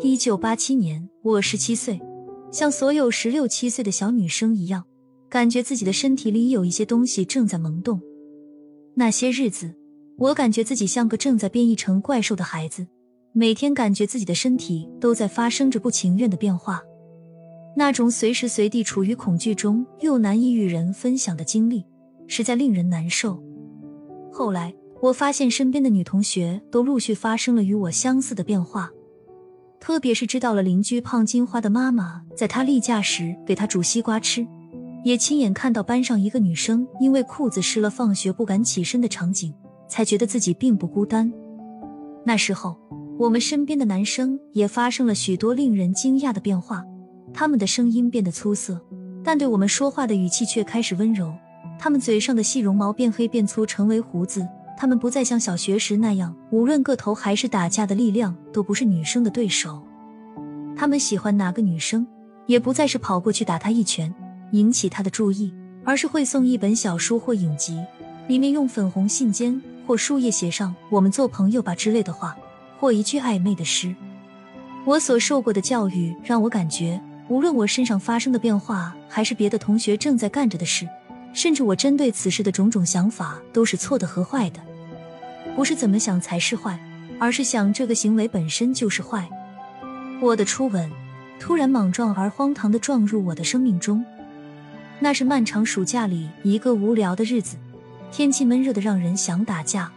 一九八七年，我十七岁，像所有十六七岁的小女生一样，感觉自己的身体里有一些东西正在萌动。那些日子，我感觉自己像个正在变异成怪兽的孩子，每天感觉自己的身体都在发生着不情愿的变化。那种随时随地处于恐惧中又难以与人分享的经历，实在令人难受。后来，我发现身边的女同学都陆续发生了与我相似的变化。特别是知道了邻居胖金花的妈妈在她例假时给她煮西瓜吃，也亲眼看到班上一个女生因为裤子湿了放学不敢起身的场景，才觉得自己并不孤单。那时候，我们身边的男生也发生了许多令人惊讶的变化，他们的声音变得粗涩，但对我们说话的语气却开始温柔。他们嘴上的细绒毛变黑变粗，成为胡子。他们不再像小学时那样，无论个头还是打架的力量，都不是女生的对手。他们喜欢哪个女生，也不再是跑过去打她一拳，引起她的注意，而是会送一本小书或影集，里面用粉红信笺或树叶写上“我们做朋友吧”之类的话，或一句暧昧的诗。我所受过的教育让我感觉，无论我身上发生的变化，还是别的同学正在干着的事。甚至我针对此事的种种想法都是错的和坏的，不是怎么想才是坏，而是想这个行为本身就是坏。我的初吻突然莽撞而荒唐的撞入我的生命中，那是漫长暑假里一个无聊的日子，天气闷热的让人想打架。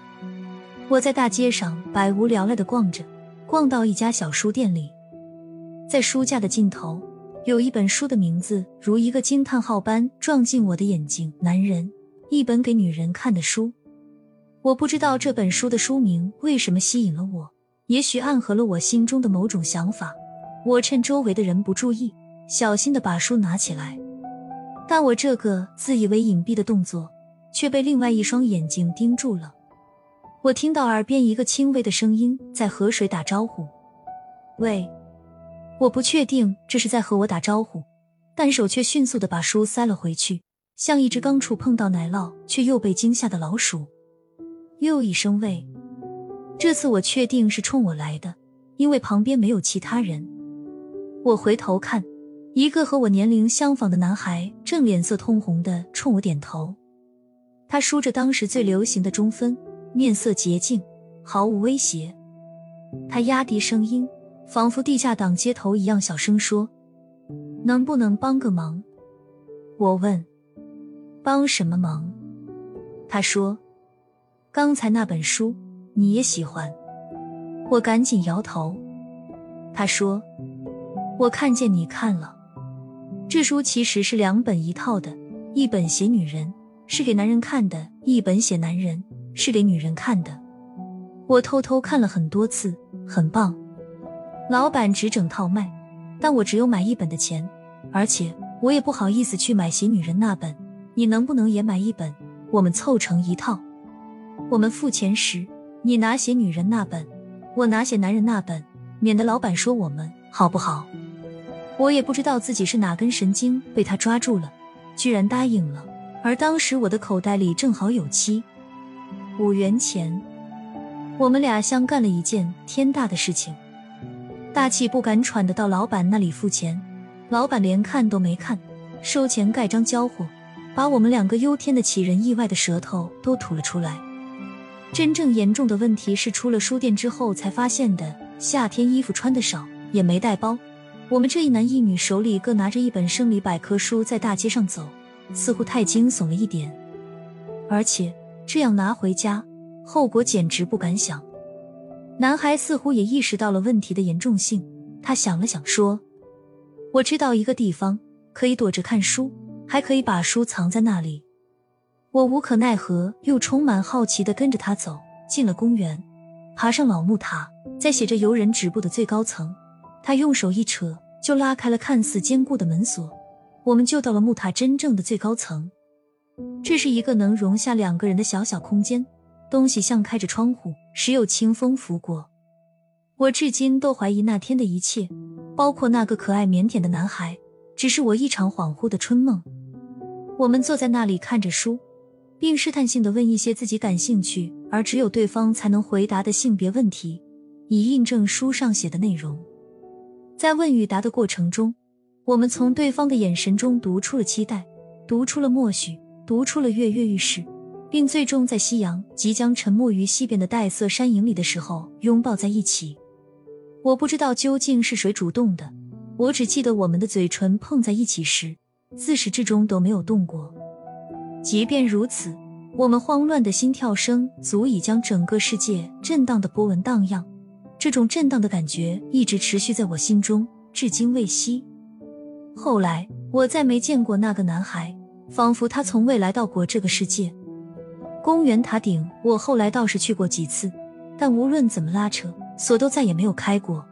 我在大街上百无聊赖的逛着，逛到一家小书店里，在书架的尽头。有一本书的名字如一个惊叹号般撞进我的眼睛。男人，一本给女人看的书。我不知道这本书的书名为什么吸引了我，也许暗合了我心中的某种想法。我趁周围的人不注意，小心的把书拿起来。但我这个自以为隐蔽的动作，却被另外一双眼睛盯住了。我听到耳边一个轻微的声音在和谁打招呼：“喂。”我不确定这是在和我打招呼，但手却迅速的把书塞了回去，像一只刚触碰到奶酪却又被惊吓的老鼠。又一声喂，这次我确定是冲我来的，因为旁边没有其他人。我回头看，一个和我年龄相仿的男孩正脸色通红的冲我点头。他梳着当时最流行的中分，面色洁净，毫无威胁。他压低声音。仿佛地下党街头一样，小声说：“能不能帮个忙？”我问：“帮什么忙？”他说：“刚才那本书你也喜欢。”我赶紧摇头。他说：“我看见你看了，这书其实是两本一套的，一本写女人，是给男人看的；一本写男人，是给女人看的。我偷偷看了很多次，很棒。”老板只整套卖，但我只有买一本的钱，而且我也不好意思去买写女人那本。你能不能也买一本？我们凑成一套。我们付钱时，你拿写女人那本，我拿写男人那本，免得老板说我们好不好？我也不知道自己是哪根神经被他抓住了，居然答应了。而当时我的口袋里正好有七五元钱，我们俩像干了一件天大的事情。大气不敢喘的到老板那里付钱，老板连看都没看，收钱盖章交货，把我们两个忧天的杞人意外的舌头都吐了出来。真正严重的问题是出了书店之后才发现的。夏天衣服穿的少，也没带包，我们这一男一女手里各拿着一本生理百科书在大街上走，似乎太惊悚了一点。而且这样拿回家，后果简直不敢想。男孩似乎也意识到了问题的严重性，他想了想说：“我知道一个地方可以躲着看书，还可以把书藏在那里。”我无可奈何又充满好奇的跟着他走进了公园，爬上老木塔，在写着游人止步的最高层，他用手一扯就拉开了看似坚固的门锁，我们就到了木塔真正的最高层。这是一个能容下两个人的小小空间。东西像开着窗户，时有清风拂过。我至今都怀疑那天的一切，包括那个可爱腼腆的男孩，只是我一场恍惚的春梦。我们坐在那里看着书，并试探性的问一些自己感兴趣而只有对方才能回答的性别问题，以印证书上写的内容。在问与答的过程中，我们从对方的眼神中读出了期待，读出了默许，读出了跃跃欲试，并最终在夕阳即将沉没于西边的黛色山影里的时候拥抱在一起。我不知道究竟是谁主动的，我只记得我们的嘴唇碰在一起时，自始至终都没有动过。即便如此，我们慌乱的心跳声足以将整个世界震荡的波纹荡漾。这种震荡的感觉一直持续在我心中，至今未息。后来，我再没见过那个男孩，仿佛他从未来到过这个世界。公园塔顶，我后来倒是去过几次，但无论怎么拉扯，锁都再也没有开过。